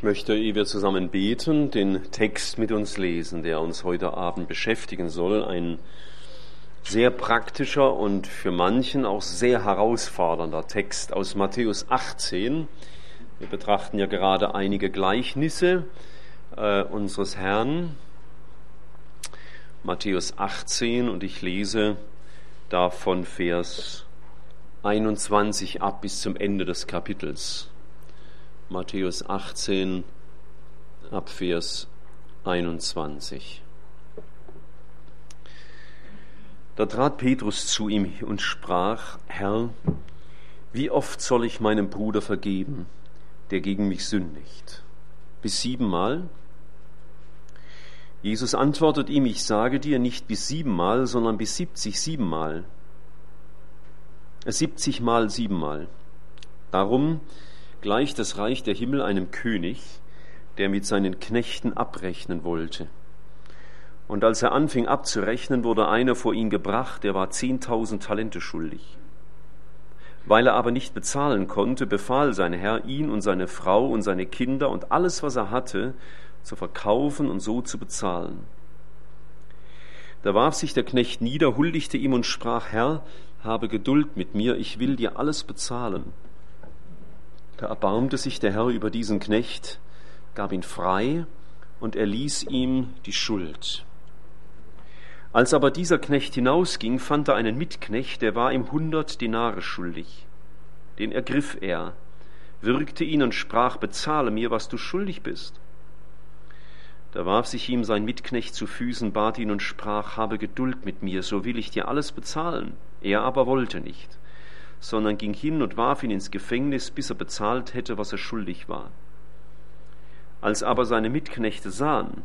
Ich möchte, ehe wir zusammen beten, den Text mit uns lesen, der uns heute Abend beschäftigen soll. Ein sehr praktischer und für manchen auch sehr herausfordernder Text aus Matthäus 18. Wir betrachten ja gerade einige Gleichnisse äh, unseres Herrn. Matthäus 18 und ich lese davon Vers 21 ab bis zum Ende des Kapitels. Matthäus 18 ab Vers 21. Da trat Petrus zu ihm und sprach, Herr, wie oft soll ich meinem Bruder vergeben, der gegen mich sündigt? Bis siebenmal? Jesus antwortet ihm, ich sage dir nicht bis siebenmal, sondern bis siebzig siebenmal. Siebzigmal siebenmal. Darum gleicht das Reich der Himmel einem König, der mit seinen Knechten abrechnen wollte. Und als er anfing abzurechnen, wurde einer vor ihn gebracht, der war zehntausend Talente schuldig. Weil er aber nicht bezahlen konnte, befahl sein Herr, ihn und seine Frau und seine Kinder und alles, was er hatte, zu verkaufen und so zu bezahlen. Da warf sich der Knecht nieder, huldigte ihm und sprach, Herr, habe Geduld mit mir, ich will dir alles bezahlen. Da erbarmte sich der Herr über diesen Knecht, gab ihn frei und erließ ihm die Schuld. Als aber dieser Knecht hinausging, fand er einen Mitknecht, der war ihm hundert Denare schuldig. Den ergriff er, würgte ihn und sprach, bezahle mir, was du schuldig bist. Da warf sich ihm sein Mitknecht zu Füßen, bat ihn und sprach, habe Geduld mit mir, so will ich dir alles bezahlen. Er aber wollte nicht sondern ging hin und warf ihn ins Gefängnis, bis er bezahlt hätte, was er schuldig war. Als aber seine Mitknechte sahen,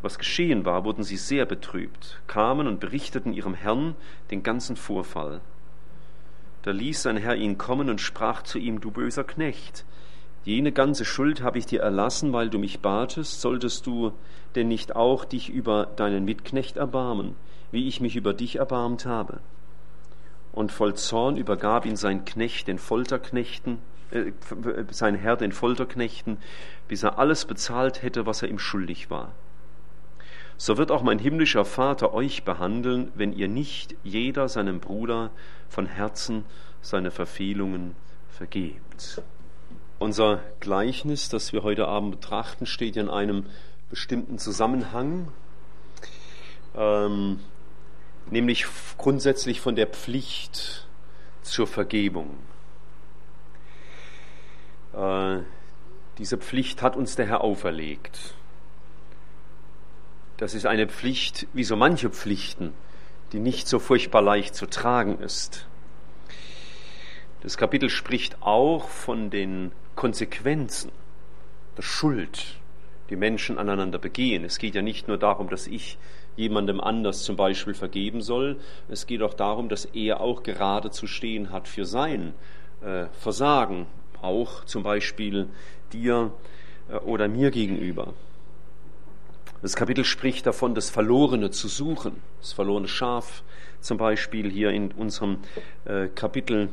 was geschehen war, wurden sie sehr betrübt, kamen und berichteten ihrem Herrn den ganzen Vorfall. Da ließ sein Herr ihn kommen und sprach zu ihm, du böser Knecht, jene ganze Schuld habe ich dir erlassen, weil du mich batest, solltest du denn nicht auch dich über deinen Mitknecht erbarmen, wie ich mich über dich erbarmt habe? Und voll Zorn übergab ihn sein Knecht den Folterknechten, äh, sein Herr den Folterknechten, bis er alles bezahlt hätte, was er ihm schuldig war. So wird auch mein himmlischer Vater euch behandeln, wenn ihr nicht jeder seinem Bruder von Herzen seine Verfehlungen vergebt. Unser Gleichnis, das wir heute Abend betrachten, steht in einem bestimmten Zusammenhang. Ähm, nämlich grundsätzlich von der Pflicht zur Vergebung. Äh, diese Pflicht hat uns der Herr auferlegt. Das ist eine Pflicht, wie so manche Pflichten, die nicht so furchtbar leicht zu tragen ist. Das Kapitel spricht auch von den Konsequenzen der Schuld, die Menschen aneinander begehen. Es geht ja nicht nur darum, dass ich jemandem anders zum Beispiel vergeben soll. Es geht auch darum, dass er auch gerade zu stehen hat für sein äh, Versagen, auch zum Beispiel dir äh, oder mir gegenüber. Das Kapitel spricht davon, das Verlorene zu suchen, das verlorene Schaf zum Beispiel hier in unserem äh, Kapitel.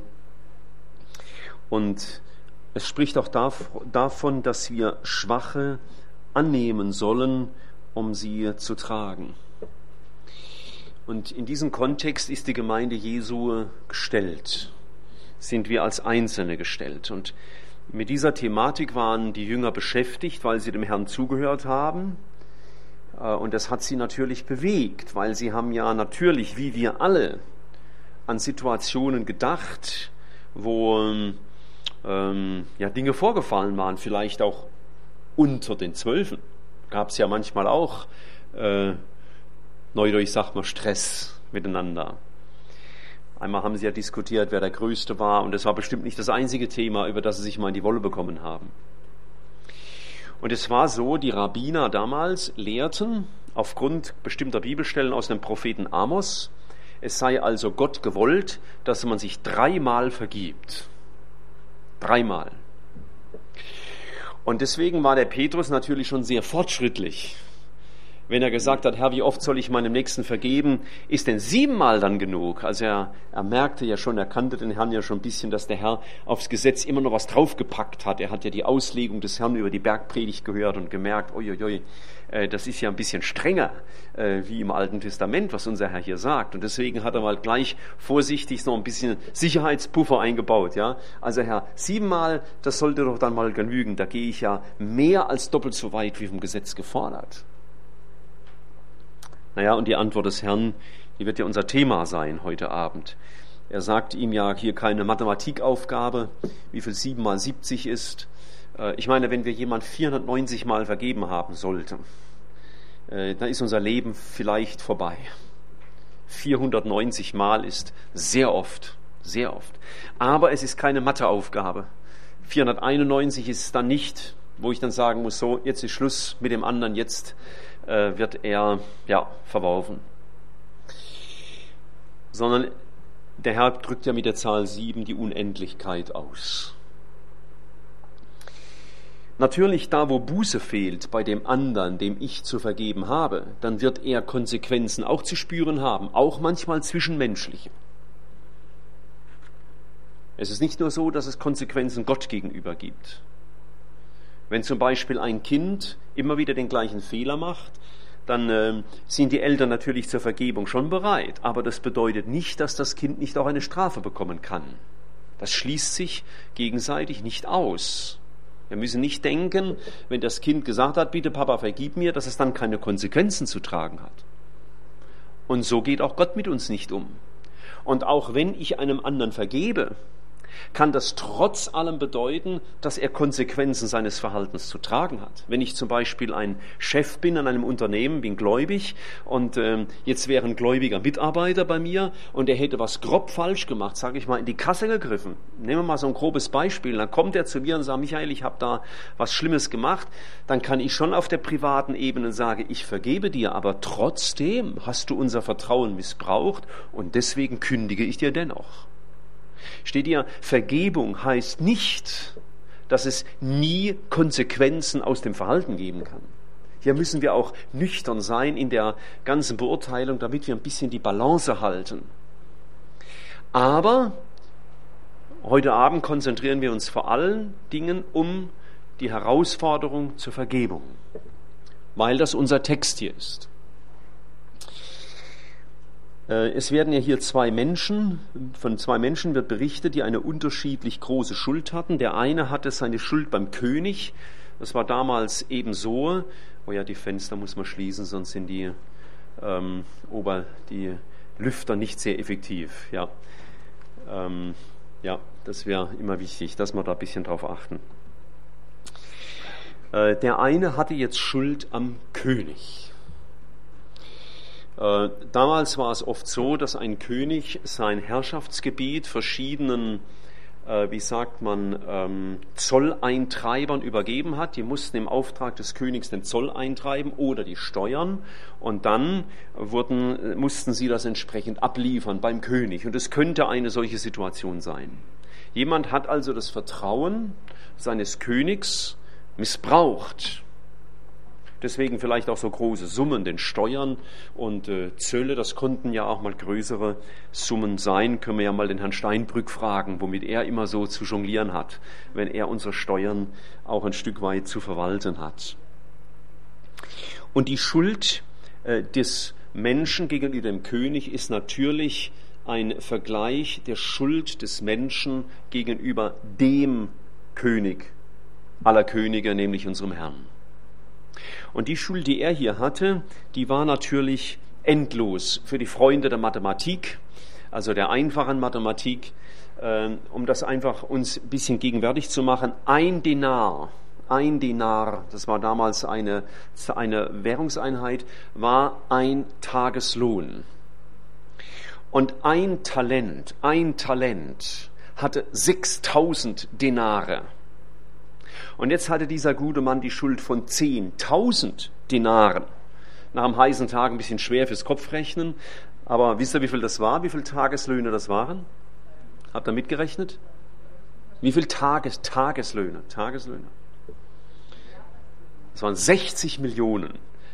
Und es spricht auch davon, dass wir Schwache annehmen sollen, um sie zu tragen. Und in diesem Kontext ist die Gemeinde Jesu gestellt, sind wir als Einzelne gestellt. Und mit dieser Thematik waren die Jünger beschäftigt, weil sie dem Herrn zugehört haben. Äh, und das hat sie natürlich bewegt, weil sie haben ja natürlich, wie wir alle, an Situationen gedacht, wo ähm, ja, Dinge vorgefallen waren, vielleicht auch unter den Zwölfen. Gab es ja manchmal auch äh, Neudeutsch sagt man Stress miteinander. Einmal haben sie ja diskutiert, wer der Größte war, und das war bestimmt nicht das einzige Thema, über das sie sich mal in die Wolle bekommen haben. Und es war so, die Rabbiner damals lehrten aufgrund bestimmter Bibelstellen aus dem Propheten Amos, es sei also Gott gewollt, dass man sich dreimal vergibt. Dreimal. Und deswegen war der Petrus natürlich schon sehr fortschrittlich wenn er gesagt hat, Herr, wie oft soll ich meinem Nächsten vergeben, ist denn siebenmal dann genug? Also er, er merkte ja schon, er kannte den Herrn ja schon ein bisschen, dass der Herr aufs Gesetz immer noch was draufgepackt hat. Er hat ja die Auslegung des Herrn über die Bergpredigt gehört und gemerkt, uiuiui, äh, das ist ja ein bisschen strenger äh, wie im Alten Testament, was unser Herr hier sagt. Und deswegen hat er mal gleich vorsichtig noch ein bisschen Sicherheitspuffer eingebaut. Ja? Also Herr, siebenmal, das sollte doch dann mal genügen. Da gehe ich ja mehr als doppelt so weit wie vom Gesetz gefordert. Naja, und die Antwort des Herrn, die wird ja unser Thema sein heute Abend. Er sagt ihm ja hier keine Mathematikaufgabe, wie viel 7 mal 70 ist. Äh, ich meine, wenn wir jemand 490 Mal vergeben haben sollten, äh, dann ist unser Leben vielleicht vorbei. 490 Mal ist sehr oft, sehr oft. Aber es ist keine Matheaufgabe. 491 ist dann nicht, wo ich dann sagen muss, so, jetzt ist Schluss mit dem anderen, jetzt äh, wird er ja, verworfen. Sondern der Herr drückt ja mit der Zahl 7 die Unendlichkeit aus. Natürlich, da wo Buße fehlt bei dem anderen, dem ich zu vergeben habe, dann wird er Konsequenzen auch zu spüren haben, auch manchmal zwischenmenschliche. Es ist nicht nur so, dass es Konsequenzen Gott gegenüber gibt. Wenn zum Beispiel ein Kind immer wieder den gleichen Fehler macht, dann äh, sind die Eltern natürlich zur Vergebung schon bereit. Aber das bedeutet nicht, dass das Kind nicht auch eine Strafe bekommen kann. Das schließt sich gegenseitig nicht aus. Wir müssen nicht denken, wenn das Kind gesagt hat, bitte Papa, vergib mir, dass es dann keine Konsequenzen zu tragen hat. Und so geht auch Gott mit uns nicht um. Und auch wenn ich einem anderen vergebe, kann das trotz allem bedeuten, dass er Konsequenzen seines Verhaltens zu tragen hat. Wenn ich zum Beispiel ein Chef bin an einem Unternehmen, bin gläubig und ähm, jetzt wäre ein gläubiger Mitarbeiter bei mir und er hätte was grob falsch gemacht, sage ich mal, in die Kasse gegriffen. Nehmen wir mal so ein grobes Beispiel. Dann kommt er zu mir und sagt, Michael, ich habe da was Schlimmes gemacht. Dann kann ich schon auf der privaten Ebene sagen, ich vergebe dir, aber trotzdem hast du unser Vertrauen missbraucht und deswegen kündige ich dir dennoch. Steht ihr, Vergebung heißt nicht, dass es nie Konsequenzen aus dem Verhalten geben kann. Hier müssen wir auch nüchtern sein in der ganzen Beurteilung, damit wir ein bisschen die Balance halten. Aber heute Abend konzentrieren wir uns vor allen Dingen um die Herausforderung zur Vergebung, weil das unser Text hier ist. Äh, es werden ja hier zwei Menschen, von zwei Menschen wird berichtet, die eine unterschiedlich große Schuld hatten. Der eine hatte seine Schuld beim König. Das war damals eben so. Oh ja, die Fenster muss man schließen, sonst sind die, ähm, Ober, die Lüfter nicht sehr effektiv. Ja, ähm, ja das wäre immer wichtig, dass wir da ein bisschen drauf achten. Äh, der eine hatte jetzt Schuld am König. Äh, damals war es oft so, dass ein König sein Herrschaftsgebiet verschiedenen, äh, wie sagt man, ähm, Zolleintreibern übergeben hat. Die mussten im Auftrag des Königs den Zoll eintreiben oder die Steuern und dann wurden, mussten sie das entsprechend abliefern beim König. Und es könnte eine solche Situation sein. Jemand hat also das Vertrauen seines Königs missbraucht Deswegen vielleicht auch so große Summen, denn Steuern und äh, Zölle, das konnten ja auch mal größere Summen sein. Können wir ja mal den Herrn Steinbrück fragen, womit er immer so zu jonglieren hat, wenn er unsere Steuern auch ein Stück weit zu verwalten hat. Und die Schuld äh, des Menschen gegenüber dem König ist natürlich ein Vergleich der Schuld des Menschen gegenüber dem König aller Könige, nämlich unserem Herrn. Und die Schuld, die er hier hatte, die war natürlich endlos für die Freunde der Mathematik, also der einfachen Mathematik, äh, um das einfach uns ein bisschen gegenwärtig zu machen. Ein Denar, ein Denar, das war damals eine, eine Währungseinheit, war ein Tageslohn. Und ein Talent, ein Talent hatte 6000 Denare. Und jetzt hatte dieser gute Mann die Schuld von 10.000 Dinaren. Nach einem heißen Tag ein bisschen schwer fürs Kopfrechnen. Aber wisst ihr, wie viel das war? Wie viele Tageslöhne das waren? Habt ihr mitgerechnet? Wie viele Tages Tageslöhne? Tageslöhne. Das waren 60 Millionen.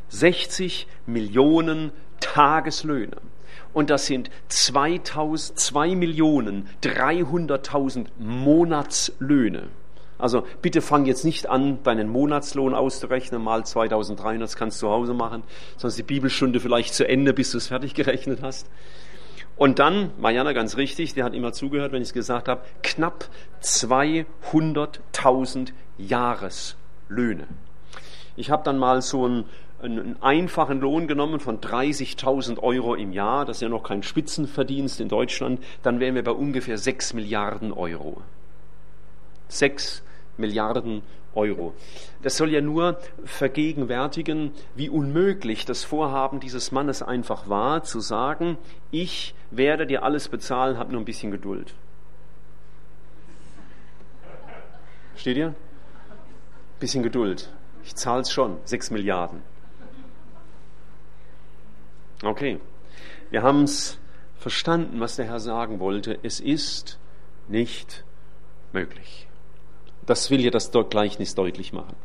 60 Millionen Tageslöhne. Und das sind 2000, 2 Millionen 300.000 Monatslöhne. Also bitte fang jetzt nicht an, deinen Monatslohn auszurechnen, mal 2300, das kannst du zu Hause machen, sonst die Bibelstunde vielleicht zu Ende, bis du es fertig gerechnet hast. Und dann, Mariana ganz richtig, der hat immer zugehört, wenn ich es gesagt habe, knapp 200.000 Jahreslöhne. Ich habe dann mal so einen, einen einfachen Lohn genommen von 30.000 Euro im Jahr, das ist ja noch kein Spitzenverdienst in Deutschland, dann wären wir bei ungefähr 6 Milliarden Euro. 6 Milliarden Euro. Das soll ja nur vergegenwärtigen, wie unmöglich das Vorhaben dieses Mannes einfach war, zu sagen, ich werde dir alles bezahlen, hab nur ein bisschen Geduld. Steht ihr? Bisschen Geduld. Ich zahl's schon. Sechs Milliarden. Okay. Wir haben es verstanden, was der Herr sagen wollte. Es ist nicht möglich. Das will ja das Gleichnis deutlich machen.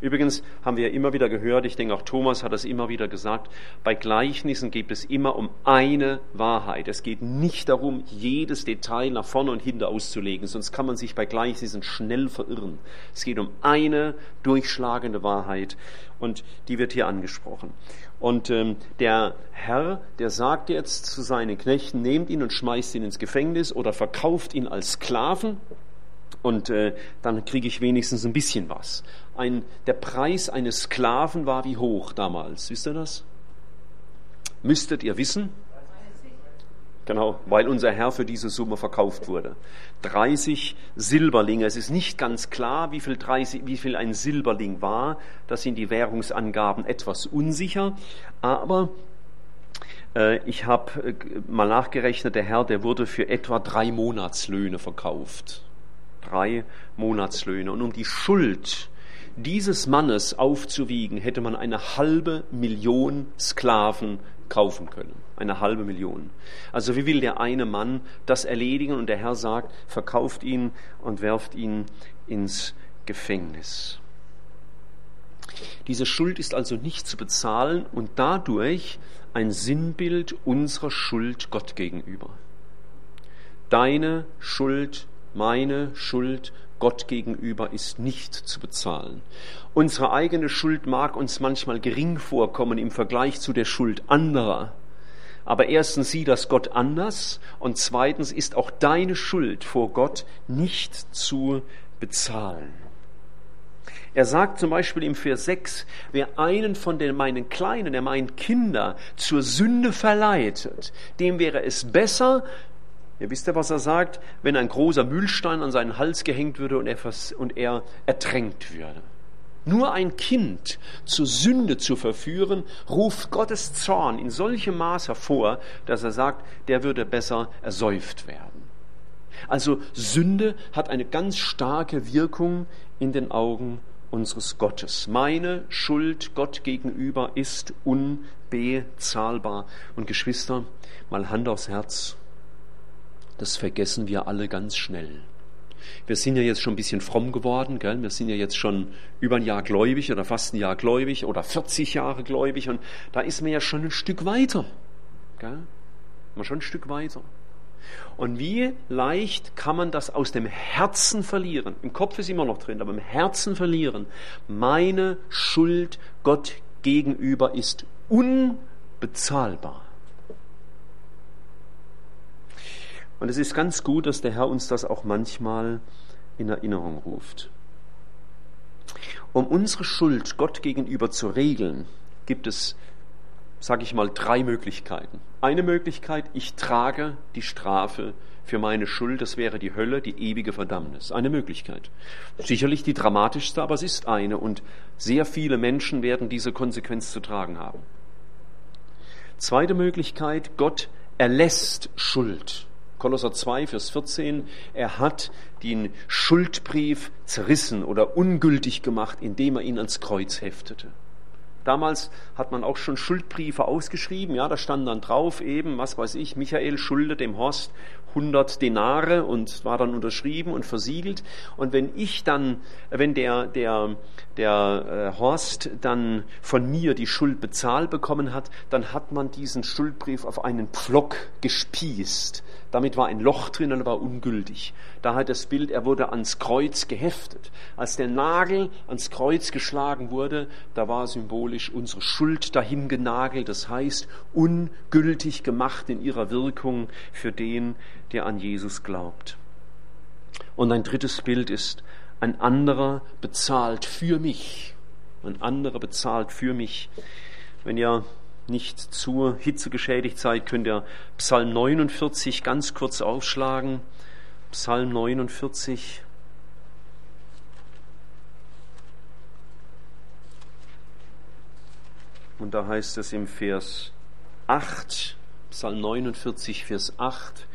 Übrigens haben wir ja immer wieder gehört, ich denke auch Thomas hat es immer wieder gesagt, bei Gleichnissen geht es immer um eine Wahrheit. Es geht nicht darum, jedes Detail nach vorne und hinten auszulegen, sonst kann man sich bei Gleichnissen schnell verirren. Es geht um eine durchschlagende Wahrheit und die wird hier angesprochen. Und ähm, der Herr, der sagt jetzt zu seinen Knechten, nehmt ihn und schmeißt ihn ins Gefängnis oder verkauft ihn als Sklaven und äh, dann kriege ich wenigstens ein bisschen was. Ein, der Preis eines Sklaven war wie hoch damals, wisst ihr das? Müsstet ihr wissen? Genau, weil unser Herr für diese Summe verkauft wurde. 30 Silberlinge. Es ist nicht ganz klar, wie viel, 30, wie viel ein Silberling war. Da sind die Währungsangaben etwas unsicher. Aber äh, ich habe äh, mal nachgerechnet, der Herr, der wurde für etwa drei Monatslöhne verkauft drei Monatslöhne. Und um die Schuld dieses Mannes aufzuwiegen, hätte man eine halbe Million Sklaven kaufen können. Eine halbe Million. Also wie will der eine Mann das erledigen? Und der Herr sagt, verkauft ihn und werft ihn ins Gefängnis. Diese Schuld ist also nicht zu bezahlen und dadurch ein Sinnbild unserer Schuld Gott gegenüber. Deine Schuld meine Schuld Gott gegenüber ist nicht zu bezahlen. Unsere eigene Schuld mag uns manchmal gering vorkommen im Vergleich zu der Schuld anderer. Aber erstens sieht das Gott anders und zweitens ist auch deine Schuld vor Gott nicht zu bezahlen. Er sagt zum Beispiel im Vers 6, wer einen von den meinen Kleinen, der meinen Kinder zur Sünde verleitet, dem wäre es besser, Ihr wisst ja, was er sagt, wenn ein großer Mühlstein an seinen Hals gehängt würde und er, und er ertränkt würde. Nur ein Kind zur Sünde zu verführen, ruft Gottes Zorn in solchem Maß hervor, dass er sagt, der würde besser ersäuft werden. Also Sünde hat eine ganz starke Wirkung in den Augen unseres Gottes. Meine Schuld Gott gegenüber ist unbezahlbar. Und Geschwister, mal Hand aufs Herz das vergessen wir alle ganz schnell. Wir sind ja jetzt schon ein bisschen fromm geworden, gell? wir sind ja jetzt schon über ein Jahr gläubig oder fast ein Jahr gläubig oder 40 Jahre gläubig und da ist man ja schon ein Stück weiter. Gell? Man schon ein Stück weiter. Und wie leicht kann man das aus dem Herzen verlieren? Im Kopf ist immer noch drin, aber im Herzen verlieren. Meine Schuld Gott gegenüber ist unbezahlbar. Und es ist ganz gut, dass der Herr uns das auch manchmal in Erinnerung ruft. Um unsere Schuld Gott gegenüber zu regeln, gibt es, sage ich mal, drei Möglichkeiten. Eine Möglichkeit, ich trage die Strafe für meine Schuld, das wäre die Hölle, die ewige Verdammnis. Eine Möglichkeit. Sicherlich die dramatischste, aber es ist eine und sehr viele Menschen werden diese Konsequenz zu tragen haben. Zweite Möglichkeit, Gott erlässt Schuld. Kolosser 2, Vers 14, er hat den Schuldbrief zerrissen oder ungültig gemacht, indem er ihn ans Kreuz heftete. Damals hat man auch schon Schuldbriefe ausgeschrieben, ja, da stand dann drauf eben, was weiß ich, Michael schuldet dem Horst 100 Denare und war dann unterschrieben und versiegelt. Und wenn ich dann, wenn der, der, der äh, Horst dann von mir die Schuld bezahlt bekommen hat, dann hat man diesen Schuldbrief auf einen Pflock gespießt. Damit war ein Loch drin und war ungültig. Da hat das Bild, er wurde ans Kreuz geheftet. Als der Nagel ans Kreuz geschlagen wurde, da war symbolisch unsere Schuld dahin genagelt. Das heißt, ungültig gemacht in ihrer Wirkung für den, der an Jesus glaubt. Und ein drittes Bild ist, ein anderer bezahlt für mich. Ein anderer bezahlt für mich. Wenn ihr nicht zur Hitze geschädigt seid, könnt ihr Psalm 49 ganz kurz aufschlagen. Psalm 49. Und da heißt es im Vers 8, Psalm 49, Vers 8,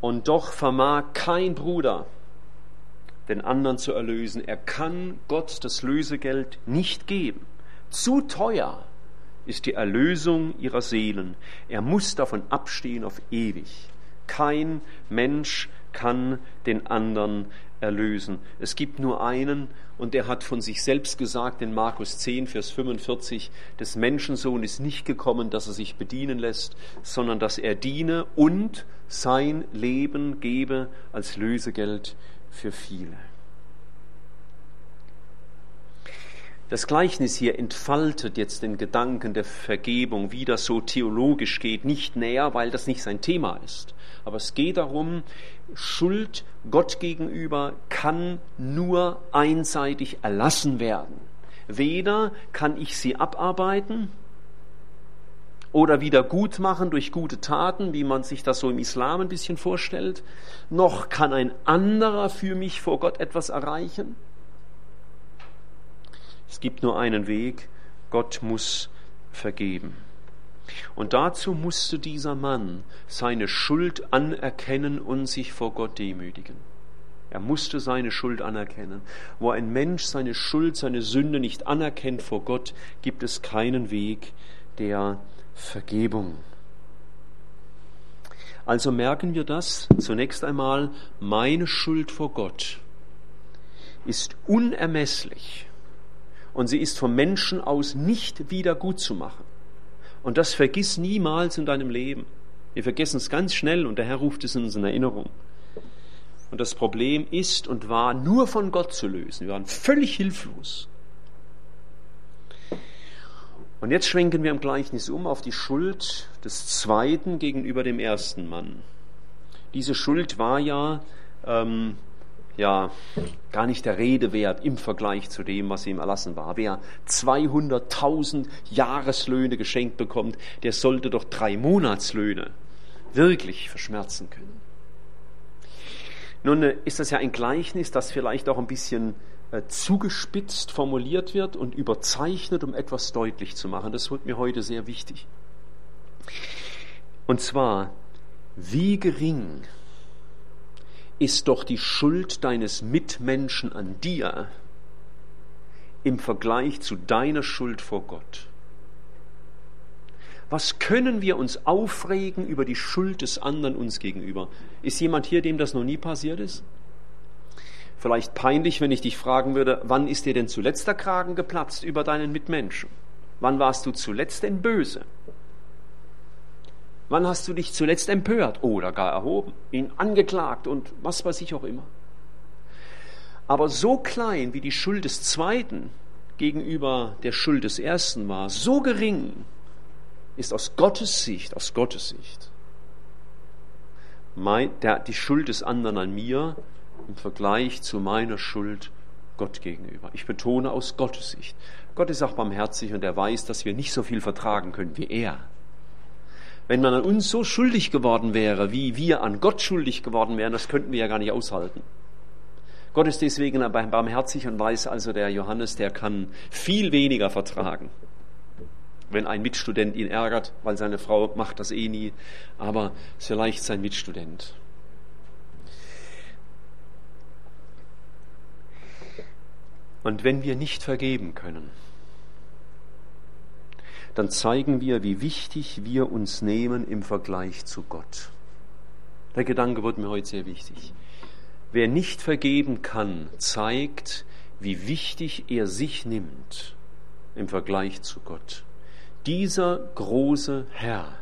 und doch vermag kein Bruder, den anderen zu erlösen. Er kann Gott das Lösegeld nicht geben. Zu teuer ist die Erlösung ihrer Seelen. Er muss davon abstehen auf ewig. Kein Mensch kann den anderen erlösen. Es gibt nur einen und der hat von sich selbst gesagt in Markus 10, Vers 45, des Menschensohn ist nicht gekommen, dass er sich bedienen lässt, sondern dass er diene und sein Leben gebe als Lösegeld für viele. Das Gleichnis hier entfaltet jetzt den Gedanken der Vergebung, wie das so theologisch geht, nicht näher, weil das nicht sein Thema ist. Aber es geht darum, Schuld Gott gegenüber kann nur einseitig erlassen werden. Weder kann ich sie abarbeiten oder wieder gut machen durch gute Taten, wie man sich das so im Islam ein bisschen vorstellt, noch kann ein anderer für mich vor Gott etwas erreichen. Es gibt nur einen Weg, Gott muss vergeben. Und dazu musste dieser Mann seine Schuld anerkennen und sich vor Gott demütigen. Er musste seine Schuld anerkennen. Wo ein Mensch seine Schuld, seine Sünde nicht anerkennt vor Gott, gibt es keinen Weg der Vergebung. Also merken wir das zunächst einmal, meine Schuld vor Gott ist unermesslich und sie ist vom Menschen aus nicht wieder gut zu machen. Und das vergiss niemals in deinem Leben. Wir vergessen es ganz schnell und der Herr ruft es in uns in Erinnerung. Und das Problem ist und war nur von Gott zu lösen. Wir waren völlig hilflos. Und jetzt schwenken wir im Gleichnis um auf die Schuld des Zweiten gegenüber dem ersten Mann. Diese Schuld war ja, ähm, ja gar nicht der Rede wert im Vergleich zu dem, was ihm erlassen war. Wer 200.000 Jahreslöhne geschenkt bekommt, der sollte doch drei Monatslöhne wirklich verschmerzen können. Nun äh, ist das ja ein Gleichnis, das vielleicht auch ein bisschen äh, zugespitzt formuliert wird und überzeichnet, um etwas deutlich zu machen. Das wird mir heute sehr wichtig. Und zwar, wie gering ist doch die Schuld deines Mitmenschen an dir im Vergleich zu deiner Schuld vor Gott. Was können wir uns aufregen über die Schuld des anderen uns gegenüber? Ist jemand hier, dem das noch nie passiert ist? Vielleicht peinlich, wenn ich dich fragen würde, wann ist dir denn zuletzt der Kragen geplatzt über deinen Mitmenschen? Wann warst du zuletzt denn böse? Wann hast du dich zuletzt empört oder gar erhoben, ihn angeklagt und was weiß ich auch immer? Aber so klein wie die Schuld des Zweiten gegenüber der Schuld des Ersten war, so gering ist aus Gottes Sicht, aus Gottes Sicht, mein, der, die Schuld des anderen an mir im Vergleich zu meiner Schuld Gott gegenüber. Ich betone aus Gottes Sicht. Gott ist auch barmherzig und er weiß, dass wir nicht so viel vertragen können wie er. Wenn man an uns so schuldig geworden wäre, wie wir an Gott schuldig geworden wären, das könnten wir ja gar nicht aushalten. Gott ist deswegen barmherzig und weiß also, der Johannes, der kann viel weniger vertragen. Wenn ein Mitstudent ihn ärgert, weil seine Frau macht das eh nie, aber vielleicht sein Mitstudent. Und wenn wir nicht vergeben können, dann zeigen wir, wie wichtig wir uns nehmen im Vergleich zu Gott. Der Gedanke wird mir heute sehr wichtig. Wer nicht vergeben kann, zeigt, wie wichtig er sich nimmt im Vergleich zu Gott. Dieser große Herr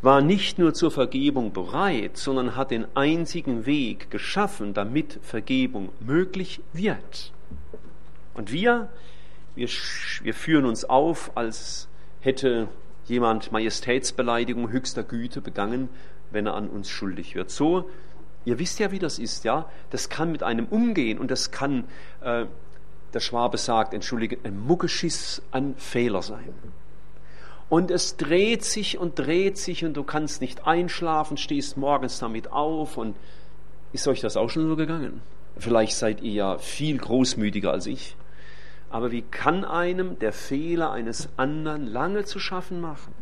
war nicht nur zur Vergebung bereit, sondern hat den einzigen Weg geschaffen, damit Vergebung möglich wird. Und wir, wir, wir führen uns auf, als hätte jemand Majestätsbeleidigung höchster Güte begangen, wenn er an uns schuldig wird. So, ihr wisst ja, wie das ist, ja. Das kann mit einem umgehen und das kann äh, der Schwabe sagt, entschuldige, ein Muckeschiss an Fehler sein. Und es dreht sich und dreht sich und du kannst nicht einschlafen, stehst morgens damit auf und ist euch das auch schon so gegangen? Vielleicht seid ihr ja viel großmütiger als ich. Aber wie kann einem der Fehler eines anderen lange zu schaffen machen?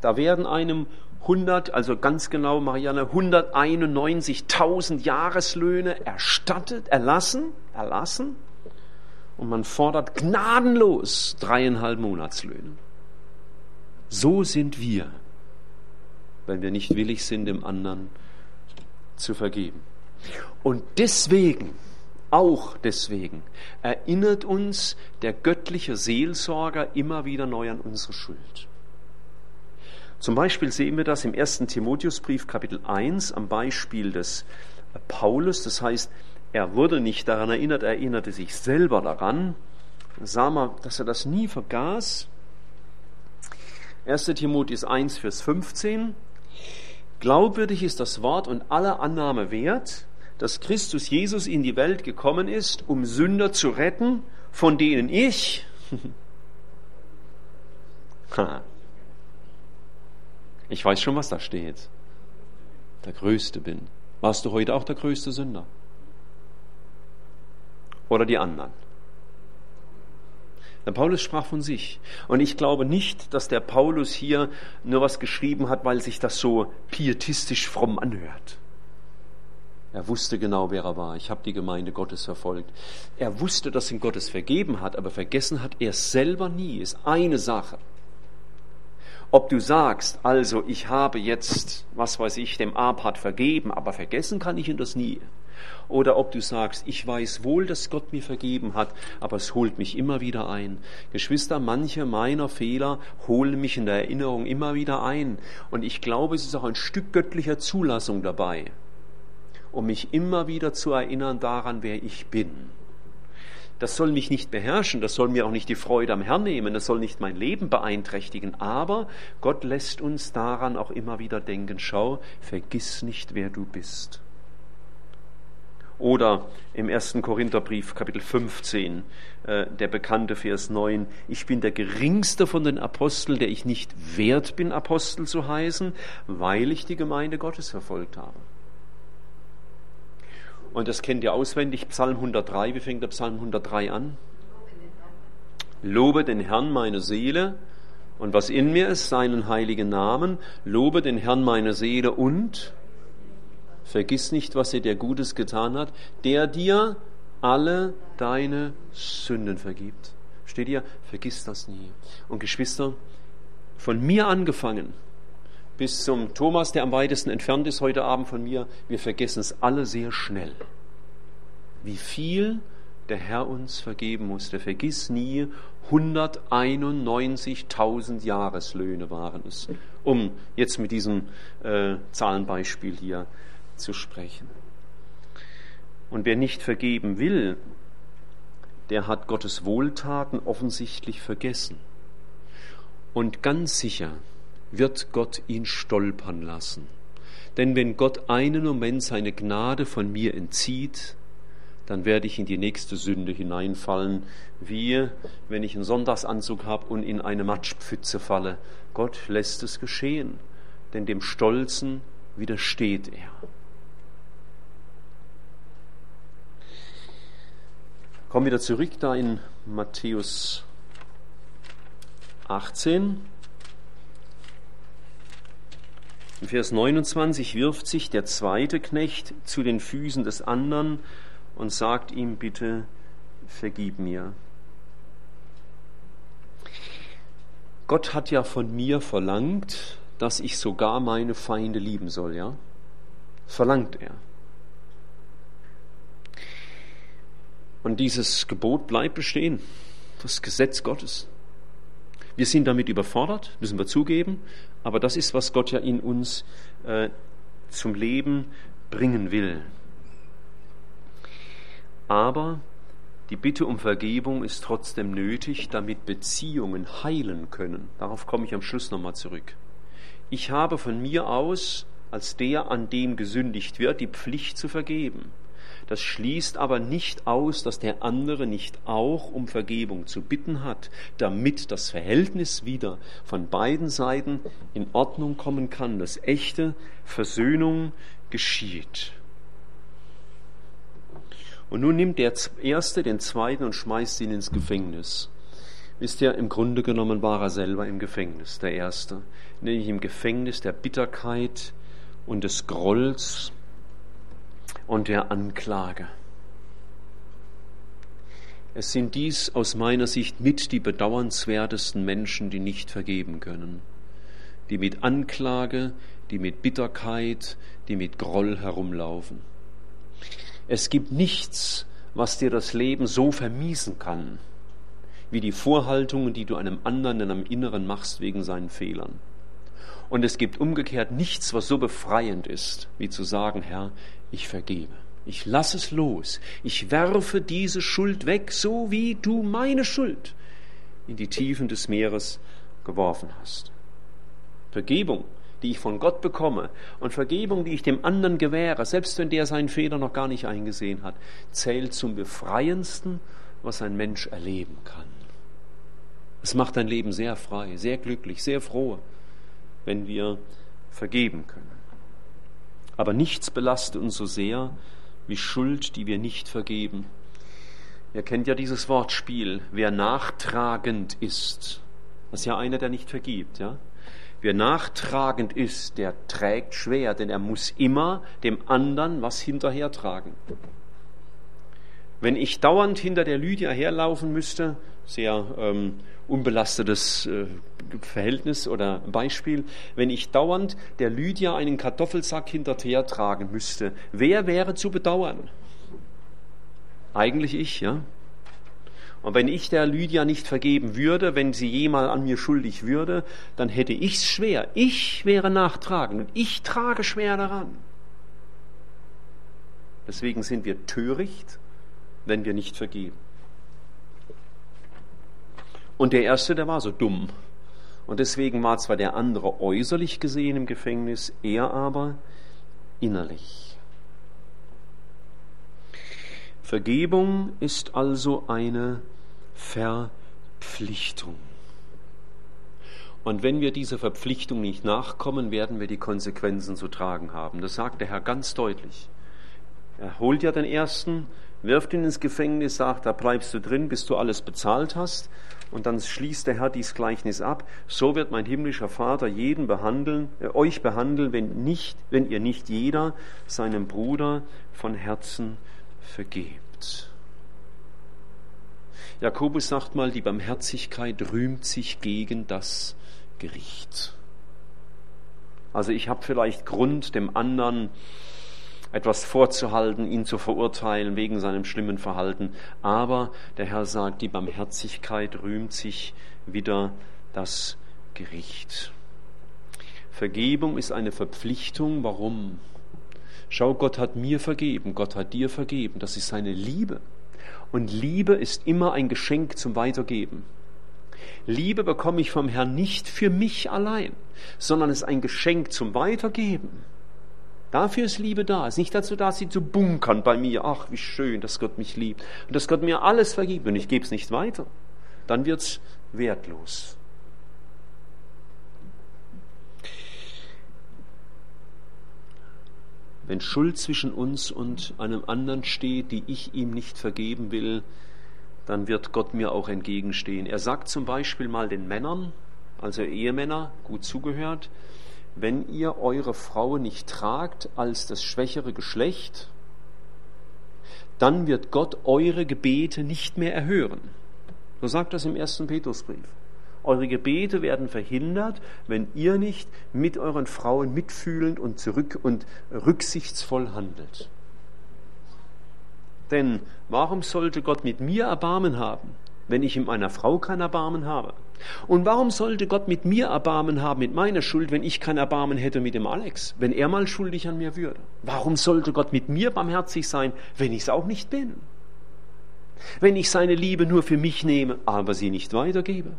Da werden einem 100, also ganz genau, Marianne, 191.000 Jahreslöhne erstattet, erlassen, erlassen. Und man fordert gnadenlos dreieinhalb Monatslöhne. So sind wir, wenn wir nicht willig sind, dem anderen zu vergeben. Und deswegen, auch deswegen, erinnert uns der göttliche Seelsorger immer wieder neu an unsere Schuld. Zum Beispiel sehen wir das im ersten Timotheusbrief Kapitel 1 am Beispiel des Paulus. Das heißt, er wurde nicht daran erinnert, er erinnerte sich selber daran. Sah mal, dass er das nie vergaß. 1. Timotheus 1, Vers 15. Glaubwürdig ist das Wort und aller Annahme wert, dass Christus Jesus in die Welt gekommen ist, um Sünder zu retten, von denen ich Ich weiß schon, was da steht. Der Größte bin. Warst du heute auch der größte Sünder? Oder die anderen? Der Paulus sprach von sich. Und ich glaube nicht, dass der Paulus hier nur was geschrieben hat, weil sich das so pietistisch fromm anhört. Er wusste genau, wer er war. Ich habe die Gemeinde Gottes verfolgt. Er wusste, dass ihm Gottes vergeben hat, aber vergessen hat er selber nie. Ist eine Sache. Ob du sagst, also ich habe jetzt, was weiß ich, dem Abhat vergeben, aber vergessen kann ich ihn das nie. Oder ob du sagst, ich weiß wohl, dass Gott mir vergeben hat, aber es holt mich immer wieder ein. Geschwister, manche meiner Fehler holen mich in der Erinnerung immer wieder ein. Und ich glaube, es ist auch ein Stück göttlicher Zulassung dabei, um mich immer wieder zu erinnern daran, wer ich bin das soll mich nicht beherrschen, das soll mir auch nicht die Freude am Herrn nehmen, das soll nicht mein Leben beeinträchtigen, aber Gott lässt uns daran auch immer wieder denken, schau, vergiss nicht, wer du bist. Oder im ersten Korintherbrief, Kapitel 15, äh, der bekannte Vers 9, ich bin der geringste von den Aposteln, der ich nicht wert bin, Apostel zu heißen, weil ich die Gemeinde Gottes verfolgt habe. Und das kennt ihr auswendig, Psalm 103. Wie fängt der Psalm 103 an? Lobe den Herrn meine Seele und was in mir ist, seinen heiligen Namen. Lobe den Herrn meine Seele und vergiss nicht, was er dir Gutes getan hat, der dir alle deine Sünden vergibt. Steht ihr? Vergiss das nie. Und Geschwister, von mir angefangen, bis zum Thomas, der am weitesten entfernt ist heute Abend von mir. Wir vergessen es alle sehr schnell. Wie viel der Herr uns vergeben musste. Vergiss nie, 191.000 Jahreslöhne waren es, um jetzt mit diesem äh, Zahlenbeispiel hier zu sprechen. Und wer nicht vergeben will, der hat Gottes Wohltaten offensichtlich vergessen. Und ganz sicher, wird Gott ihn stolpern lassen. Denn wenn Gott einen Moment seine Gnade von mir entzieht, dann werde ich in die nächste Sünde hineinfallen, wie wenn ich einen Sonntagsanzug habe und in eine Matschpfütze falle. Gott lässt es geschehen, denn dem Stolzen widersteht er. Kommen wir wieder zurück da in Matthäus 18. In Vers 29 wirft sich der zweite Knecht zu den Füßen des anderen und sagt ihm, bitte vergib mir. Gott hat ja von mir verlangt, dass ich sogar meine Feinde lieben soll, ja? Verlangt er. Und dieses Gebot bleibt bestehen, das Gesetz Gottes. Wir sind damit überfordert, müssen wir zugeben, aber das ist, was Gott ja in uns äh, zum Leben bringen will. Aber die Bitte um Vergebung ist trotzdem nötig, damit Beziehungen heilen können. Darauf komme ich am Schluss nochmal zurück. Ich habe von mir aus, als der, an dem gesündigt wird, die Pflicht zu vergeben. Das schließt aber nicht aus, dass der andere nicht auch um Vergebung zu bitten hat, damit das Verhältnis wieder von beiden Seiten in Ordnung kommen kann, dass echte Versöhnung geschieht. Und nun nimmt der Erste den Zweiten und schmeißt ihn ins Gefängnis. Wisst ihr, im Grunde genommen war er selber im Gefängnis, der Erste. Nämlich im Gefängnis der Bitterkeit und des Grolls und der Anklage. Es sind dies aus meiner Sicht mit die bedauernswertesten Menschen, die nicht vergeben können, die mit Anklage, die mit Bitterkeit, die mit Groll herumlaufen. Es gibt nichts, was dir das Leben so vermiesen kann, wie die Vorhaltungen, die du einem anderen in einem Inneren machst wegen seinen Fehlern. Und es gibt umgekehrt nichts, was so befreiend ist, wie zu sagen, Herr, ich vergebe. Ich lasse es los. Ich werfe diese Schuld weg, so wie du meine Schuld in die Tiefen des Meeres geworfen hast. Vergebung, die ich von Gott bekomme und Vergebung, die ich dem anderen gewähre, selbst wenn der seinen Fehler noch gar nicht eingesehen hat, zählt zum befreiendsten, was ein Mensch erleben kann. Es macht dein Leben sehr frei, sehr glücklich, sehr froh, wenn wir vergeben können. Aber nichts belastet uns so sehr wie Schuld, die wir nicht vergeben. Ihr kennt ja dieses Wortspiel, wer nachtragend ist. Das ist ja einer, der nicht vergibt, ja. Wer nachtragend ist, der trägt schwer, denn er muss immer dem anderen was hinterhertragen. Wenn ich dauernd hinter der Lydia herlaufen müsste, sehr ähm, unbelastetes äh, Verhältnis oder Beispiel, wenn ich dauernd der Lydia einen Kartoffelsack hinterher tragen müsste, wer wäre zu bedauern? Eigentlich ich, ja. Und wenn ich der Lydia nicht vergeben würde, wenn sie jemals an mir schuldig würde, dann hätte ich's schwer. Ich wäre nachtragend und ich trage schwer daran. Deswegen sind wir töricht, wenn wir nicht vergeben. Und der erste, der war so dumm. Und deswegen war zwar der andere äußerlich gesehen im Gefängnis, er aber innerlich. Vergebung ist also eine Verpflichtung. Und wenn wir dieser Verpflichtung nicht nachkommen, werden wir die Konsequenzen zu tragen haben. Das sagt der Herr ganz deutlich. Er holt ja den ersten, wirft ihn ins Gefängnis, sagt, da bleibst du drin, bis du alles bezahlt hast. Und dann schließt der Herr dies Gleichnis ab. So wird mein himmlischer Vater jeden behandeln, äh, euch behandeln, wenn nicht, wenn ihr nicht jeder seinem Bruder von Herzen vergebt. Jakobus sagt mal, die Barmherzigkeit rühmt sich gegen das Gericht. Also ich habe vielleicht Grund, dem anderen etwas vorzuhalten, ihn zu verurteilen wegen seinem schlimmen Verhalten. Aber der Herr sagt, die Barmherzigkeit rühmt sich wieder das Gericht. Vergebung ist eine Verpflichtung. Warum? Schau, Gott hat mir vergeben, Gott hat dir vergeben. Das ist seine Liebe. Und Liebe ist immer ein Geschenk zum Weitergeben. Liebe bekomme ich vom Herrn nicht für mich allein, sondern es ist ein Geschenk zum Weitergeben. Dafür ist Liebe da. Es ist nicht dazu da, sie zu bunkern bei mir. Ach, wie schön, dass Gott mich liebt. Und dass Gott mir alles vergibt und ich gebe es nicht weiter. Dann wird es wertlos. Wenn Schuld zwischen uns und einem anderen steht, die ich ihm nicht vergeben will, dann wird Gott mir auch entgegenstehen. Er sagt zum Beispiel mal den Männern, also Ehemänner, gut zugehört, wenn ihr eure Frau nicht tragt als das schwächere Geschlecht, dann wird Gott eure Gebete nicht mehr erhören. So sagt das im ersten Petrusbrief. Eure Gebete werden verhindert, wenn ihr nicht mit euren Frauen mitfühlend und zurück und rücksichtsvoll handelt. Denn warum sollte Gott mit mir Erbarmen haben, wenn ich mit meiner Frau kein Erbarmen habe? Und warum sollte Gott mit mir Erbarmen haben, mit meiner Schuld, wenn ich kein Erbarmen hätte mit dem Alex, wenn er mal schuldig an mir würde? Warum sollte Gott mit mir barmherzig sein, wenn ich es auch nicht bin? Wenn ich seine Liebe nur für mich nehme, aber sie nicht weitergebe?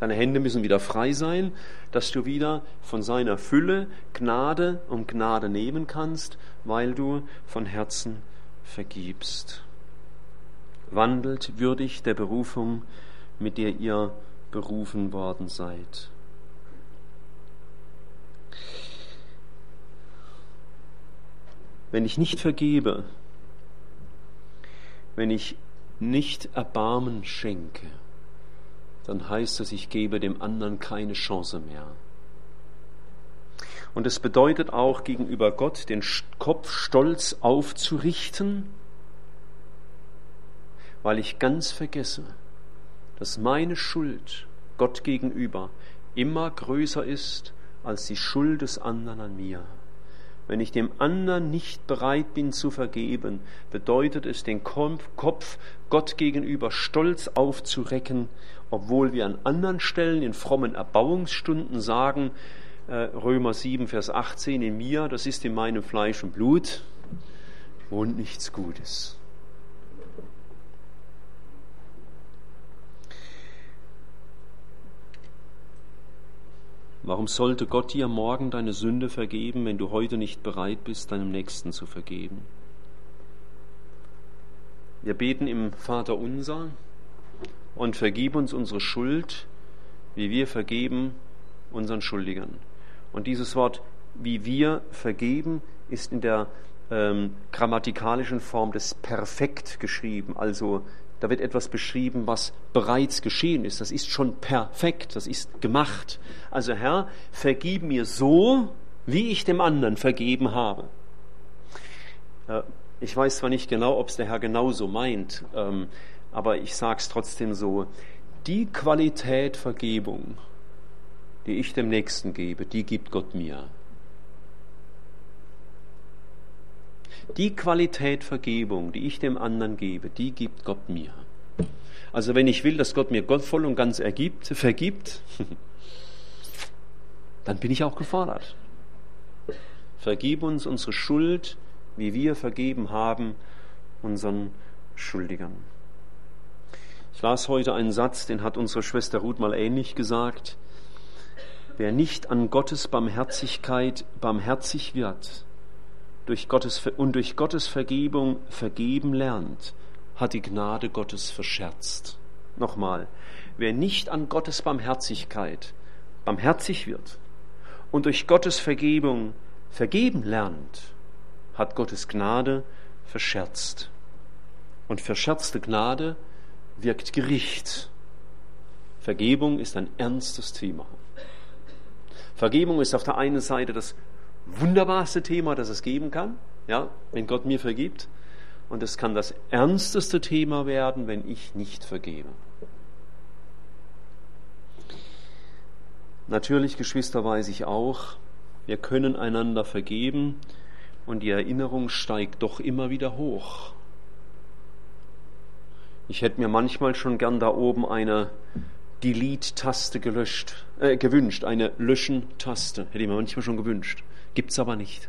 Deine Hände müssen wieder frei sein, dass du wieder von seiner Fülle Gnade um Gnade nehmen kannst, weil du von Herzen vergibst. Wandelt würdig der Berufung, mit der ihr berufen worden seid. Wenn ich nicht vergebe, wenn ich nicht Erbarmen schenke, dann heißt es, ich gebe dem anderen keine Chance mehr. Und es bedeutet auch gegenüber Gott den Kopf stolz aufzurichten, weil ich ganz vergesse, dass meine Schuld Gott gegenüber immer größer ist als die Schuld des anderen an mir. Wenn ich dem anderen nicht bereit bin zu vergeben, bedeutet es, den Kopf Gott gegenüber stolz aufzurecken, obwohl wir an anderen Stellen in frommen Erbauungsstunden sagen, äh, Römer 7, Vers 18, in mir, das ist in meinem Fleisch und Blut, wohnt nichts Gutes. Warum sollte Gott dir morgen deine Sünde vergeben, wenn du heute nicht bereit bist, deinem Nächsten zu vergeben? Wir beten im Vater unser und vergib uns unsere Schuld, wie wir vergeben unseren Schuldigern. Und dieses Wort, wie wir vergeben, ist in der ähm, grammatikalischen Form des Perfekt geschrieben, also da wird etwas beschrieben, was bereits geschehen ist. Das ist schon perfekt, das ist gemacht. Also Herr, vergib mir so, wie ich dem anderen vergeben habe. Äh, ich weiß zwar nicht genau, ob es der Herr genauso meint, ähm, aber ich sage es trotzdem so. Die Qualität Vergebung, die ich dem Nächsten gebe, die gibt Gott mir. Die Qualität Vergebung, die ich dem anderen gebe, die gibt Gott mir. Also wenn ich will, dass Gott mir Gott voll und ganz ergibt, vergibt, dann bin ich auch gefordert. Vergib uns unsere Schuld, wie wir vergeben haben unseren Schuldigern. Ich las heute einen Satz, den hat unsere Schwester Ruth mal ähnlich gesagt. Wer nicht an Gottes Barmherzigkeit barmherzig wird, durch Gottes, und durch Gottes Vergebung vergeben lernt, hat die Gnade Gottes verscherzt. Nochmal, wer nicht an Gottes Barmherzigkeit barmherzig wird und durch Gottes Vergebung vergeben lernt, hat Gottes Gnade verscherzt. Und verscherzte Gnade wirkt Gericht. Vergebung ist ein ernstes Thema. Vergebung ist auf der einen Seite das wunderbarste Thema, das es geben kann, ja, wenn Gott mir vergibt. Und es kann das ernsteste Thema werden, wenn ich nicht vergebe. Natürlich, Geschwister, weiß ich auch, wir können einander vergeben und die Erinnerung steigt doch immer wieder hoch. Ich hätte mir manchmal schon gern da oben eine Delete-Taste gelöscht, äh, gewünscht, eine Löschen-Taste, hätte ich mir manchmal schon gewünscht. Gibt's aber nicht.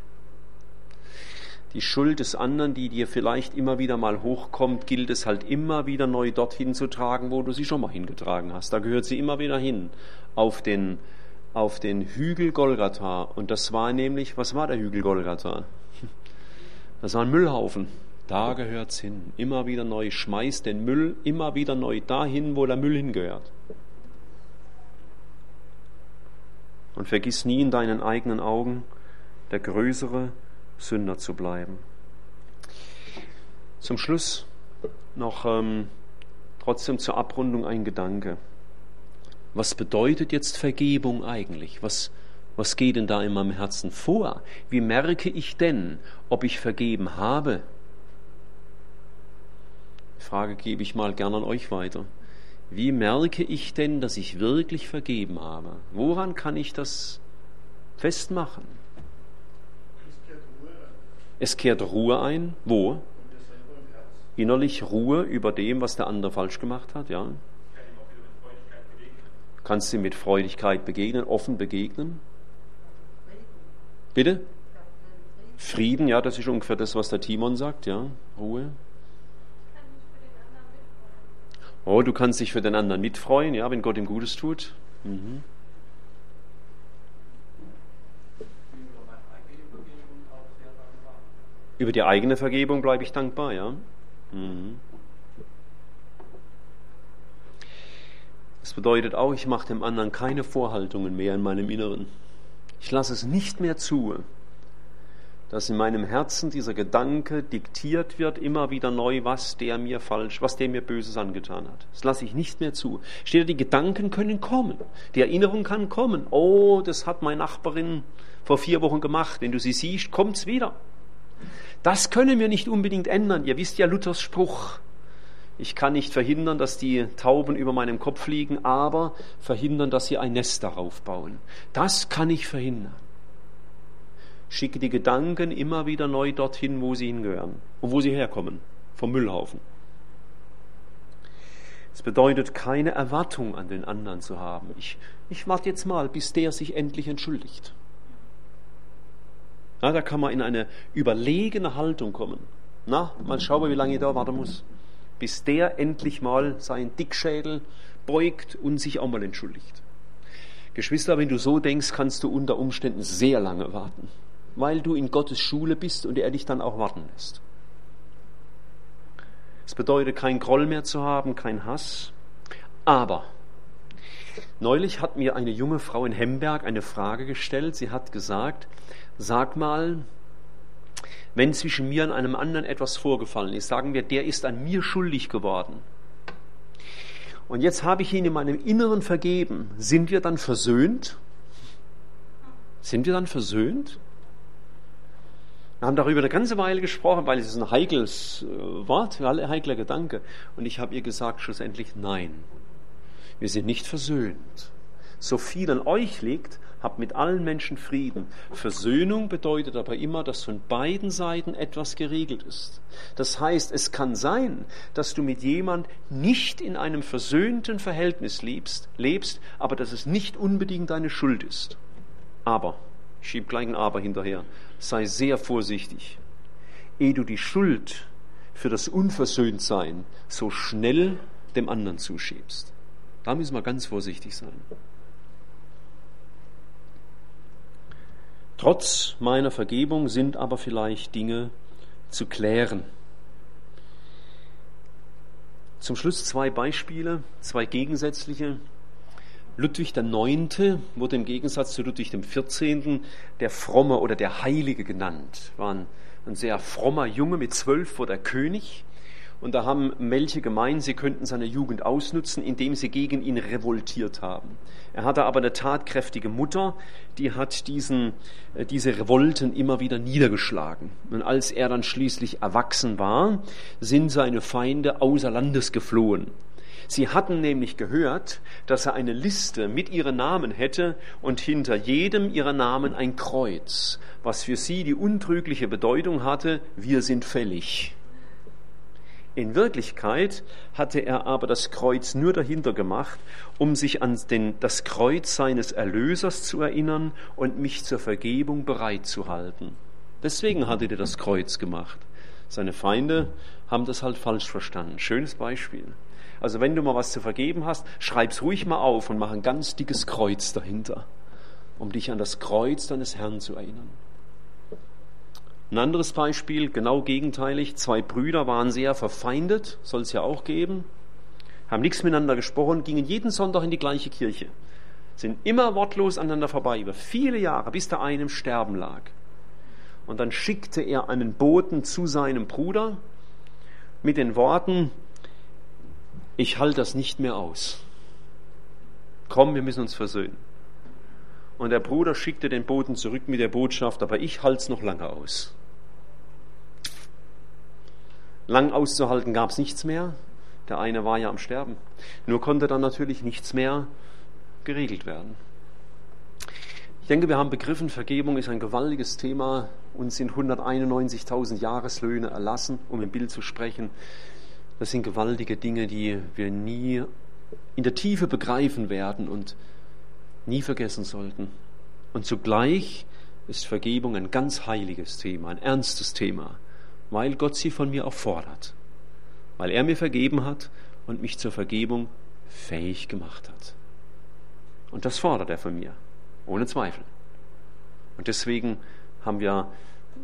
Die Schuld des anderen, die dir vielleicht immer wieder mal hochkommt, gilt es halt immer wieder neu dorthin zu tragen, wo du sie schon mal hingetragen hast. Da gehört sie immer wieder hin, auf den, auf den Hügel Golgatha. Und das war nämlich, was war der Hügel Golgatha? Das war ein Müllhaufen. Da gehört's hin. Immer wieder neu. Schmeiß den Müll immer wieder neu dahin, wo der Müll hingehört. Und vergiss nie in deinen eigenen Augen, der größere Sünder zu bleiben. Zum Schluss noch ähm, trotzdem zur Abrundung ein Gedanke. Was bedeutet jetzt Vergebung eigentlich? Was, was geht denn da in meinem Herzen vor? Wie merke ich denn, ob ich vergeben habe? Die Frage gebe ich mal gern an euch weiter. Wie merke ich denn, dass ich wirklich vergeben habe? Woran kann ich das festmachen? Es kehrt Ruhe ein. Wo? Innerlich Ruhe über dem, was der andere falsch gemacht hat, ja. Kannst du mit Freudigkeit begegnen, offen begegnen? Bitte? Frieden, ja, das ist ungefähr das, was der Timon sagt, ja. Ruhe. Oh, du kannst dich für den anderen mitfreuen, ja, wenn Gott ihm Gutes tut. Mhm. Über die eigene Vergebung bleibe ich dankbar, ja. Mhm. Das bedeutet auch, ich mache dem anderen keine Vorhaltungen mehr in meinem Inneren. Ich lasse es nicht mehr zu, dass in meinem Herzen dieser Gedanke diktiert wird, immer wieder neu, was der mir falsch, was der mir Böses angetan hat. Das lasse ich nicht mehr zu. Steht die Gedanken können kommen. Die Erinnerung kann kommen. Oh, das hat meine Nachbarin vor vier Wochen gemacht. Wenn du sie siehst, kommt's wieder. Das können wir nicht unbedingt ändern. Ihr wisst ja Luthers Spruch. Ich kann nicht verhindern, dass die Tauben über meinem Kopf liegen, aber verhindern, dass sie ein Nest darauf bauen. Das kann ich verhindern. Schicke die Gedanken immer wieder neu dorthin, wo sie hingehören und wo sie herkommen, vom Müllhaufen. Es bedeutet, keine Erwartung an den anderen zu haben. Ich, ich warte jetzt mal, bis der sich endlich entschuldigt. Na, da kann man in eine überlegene Haltung kommen. Na, mal schauen, wie lange ich da warten muss. Bis der endlich mal seinen Dickschädel beugt und sich auch mal entschuldigt. Geschwister, wenn du so denkst, kannst du unter Umständen sehr lange warten, weil du in Gottes Schule bist und er dich dann auch warten lässt. Es bedeutet, kein Groll mehr zu haben, kein Hass. Aber neulich hat mir eine junge Frau in Hemberg eine Frage gestellt. Sie hat gesagt, sag mal, wenn zwischen mir und einem anderen etwas vorgefallen ist, sagen wir, der ist an mir schuldig geworden. Und jetzt habe ich ihn in meinem Inneren vergeben. Sind wir dann versöhnt? Sind wir dann versöhnt? Wir haben darüber eine ganze Weile gesprochen, weil es ist ein heikles äh, Wort, ein heikler Gedanke. Und ich habe ihr gesagt, schlussendlich nein. Wir sind nicht versöhnt. So viel an euch liegt, habt mit allen Menschen Frieden. Versöhnung bedeutet aber immer, dass von beiden Seiten etwas geregelt ist. Das heißt, es kann sein, dass du mit jemand nicht in einem versöhnten Verhältnis lebst, lebst, aber dass es nicht unbedingt deine Schuld ist. Aber, ich schiebe gleich ein Aber hinterher, sei sehr vorsichtig. Ehe du die Schuld für das Unversöhntsein so schnell dem anderen zuschiebst. Da müssen wir ganz vorsichtig sein. Trotz meiner Vergebung sind aber vielleicht Dinge zu klären. Zum Schluss zwei Beispiele, zwei gegensätzliche. Ludwig IX. wurde im Gegensatz zu Ludwig XIV. der Fromme oder der Heilige genannt. War ein, ein sehr frommer Junge, mit zwölf wurde er König und da haben Melche gemeint, sie könnten seine Jugend ausnutzen, indem sie gegen ihn revoltiert haben. Er hatte aber eine tatkräftige Mutter, die hat diesen, äh, diese Revolten immer wieder niedergeschlagen. Und als er dann schließlich erwachsen war, sind seine Feinde außer Landes geflohen. Sie hatten nämlich gehört, dass er eine Liste mit ihren Namen hätte und hinter jedem ihrer Namen ein Kreuz, was für sie die untrügliche Bedeutung hatte, wir sind fällig. In Wirklichkeit hatte er aber das Kreuz nur dahinter gemacht, um sich an den, das Kreuz seines Erlösers zu erinnern und mich zur Vergebung bereit zu halten. Deswegen hatte er das Kreuz gemacht. Seine Feinde haben das halt falsch verstanden. Schönes Beispiel. Also wenn du mal was zu vergeben hast, schreib's ruhig mal auf und mach ein ganz dickes Kreuz dahinter, um dich an das Kreuz deines Herrn zu erinnern. Ein anderes Beispiel, genau gegenteilig, zwei Brüder waren sehr verfeindet, soll es ja auch geben, haben nichts miteinander gesprochen, gingen jeden Sonntag in die gleiche Kirche, sind immer wortlos aneinander vorbei, über viele Jahre, bis der eine im Sterben lag. Und dann schickte er einen Boten zu seinem Bruder mit den Worten, ich halte das nicht mehr aus. Komm, wir müssen uns versöhnen. Und der Bruder schickte den Boten zurück mit der Botschaft, aber ich halte es noch lange aus. Lang auszuhalten gab es nichts mehr. Der eine war ja am Sterben. Nur konnte dann natürlich nichts mehr geregelt werden. Ich denke, wir haben begriffen, Vergebung ist ein gewaltiges Thema. Uns sind 191.000 Jahreslöhne erlassen, um im Bild zu sprechen. Das sind gewaltige Dinge, die wir nie in der Tiefe begreifen werden und nie vergessen sollten. Und zugleich ist Vergebung ein ganz heiliges Thema, ein ernstes Thema, weil Gott sie von mir auch fordert, weil er mir vergeben hat und mich zur Vergebung fähig gemacht hat. Und das fordert er von mir, ohne Zweifel. Und deswegen haben wir,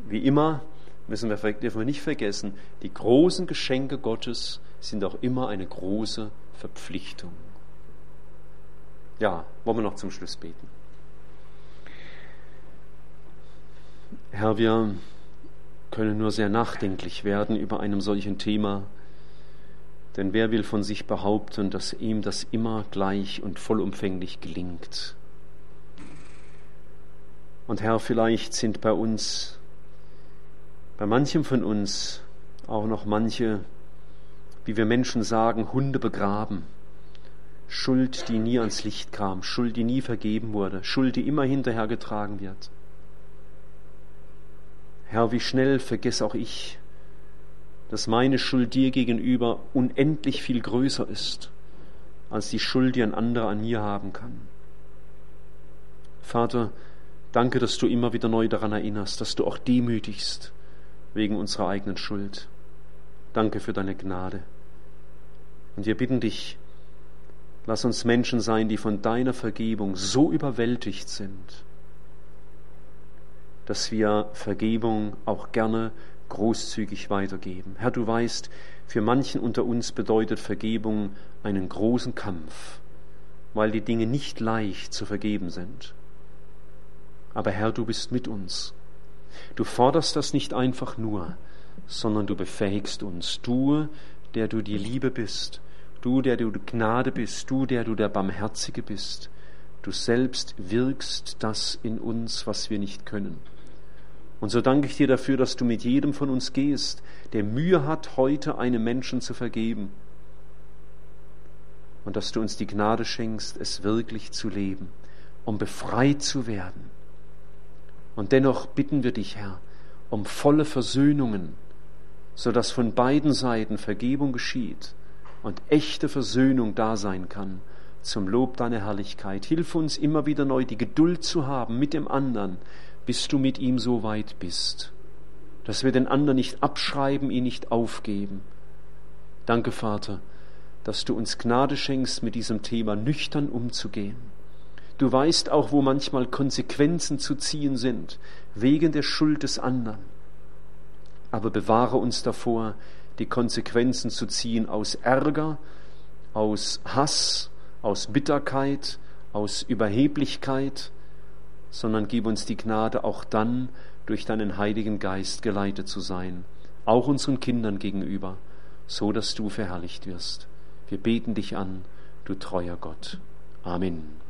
wie immer, müssen wir, dürfen wir nicht vergessen, die großen Geschenke Gottes sind auch immer eine große Verpflichtung. Ja, wollen wir noch zum Schluss beten. Herr, wir können nur sehr nachdenklich werden über einem solchen Thema, denn wer will von sich behaupten, dass ihm das immer gleich und vollumfänglich gelingt? Und Herr, vielleicht sind bei uns, bei manchem von uns auch noch manche, wie wir Menschen sagen, Hunde begraben. Schuld, die nie ans Licht kam, Schuld, die nie vergeben wurde, Schuld, die immer hinterhergetragen wird. Herr, wie schnell vergesse auch ich, dass meine Schuld dir gegenüber unendlich viel größer ist als die Schuld, die ein anderer an mir haben kann. Vater, danke, dass du immer wieder neu daran erinnerst, dass du auch demütigst wegen unserer eigenen Schuld. Danke für deine Gnade. Und wir bitten dich, lass uns Menschen sein, die von deiner Vergebung so überwältigt sind, dass wir Vergebung auch gerne großzügig weitergeben. Herr, du weißt, für manchen unter uns bedeutet Vergebung einen großen Kampf, weil die Dinge nicht leicht zu vergeben sind. Aber Herr, du bist mit uns. Du forderst das nicht einfach nur, sondern du befähigst uns. Du, der du die Liebe bist, du, der du die Gnade bist, du, der du der Barmherzige bist. Du selbst wirkst das in uns, was wir nicht können. Und so danke ich dir dafür, dass du mit jedem von uns gehst, der Mühe hat, heute einem Menschen zu vergeben. Und dass du uns die Gnade schenkst, es wirklich zu leben, um befreit zu werden. Und dennoch bitten wir dich, Herr, um volle Versöhnungen, so dass von beiden Seiten Vergebung geschieht und echte Versöhnung da sein kann zum Lob deiner Herrlichkeit. Hilf uns immer wieder neu die Geduld zu haben mit dem anderen, bis du mit ihm so weit bist, dass wir den anderen nicht abschreiben, ihn nicht aufgeben. Danke, Vater, dass du uns Gnade schenkst, mit diesem Thema nüchtern umzugehen. Du weißt auch, wo manchmal Konsequenzen zu ziehen sind, wegen der Schuld des anderen. Aber bewahre uns davor, die Konsequenzen zu ziehen aus Ärger, aus Hass, aus Bitterkeit, aus Überheblichkeit, sondern gib uns die Gnade, auch dann durch deinen Heiligen Geist geleitet zu sein, auch unseren Kindern gegenüber, so dass du verherrlicht wirst. Wir beten dich an, du treuer Gott. Amen.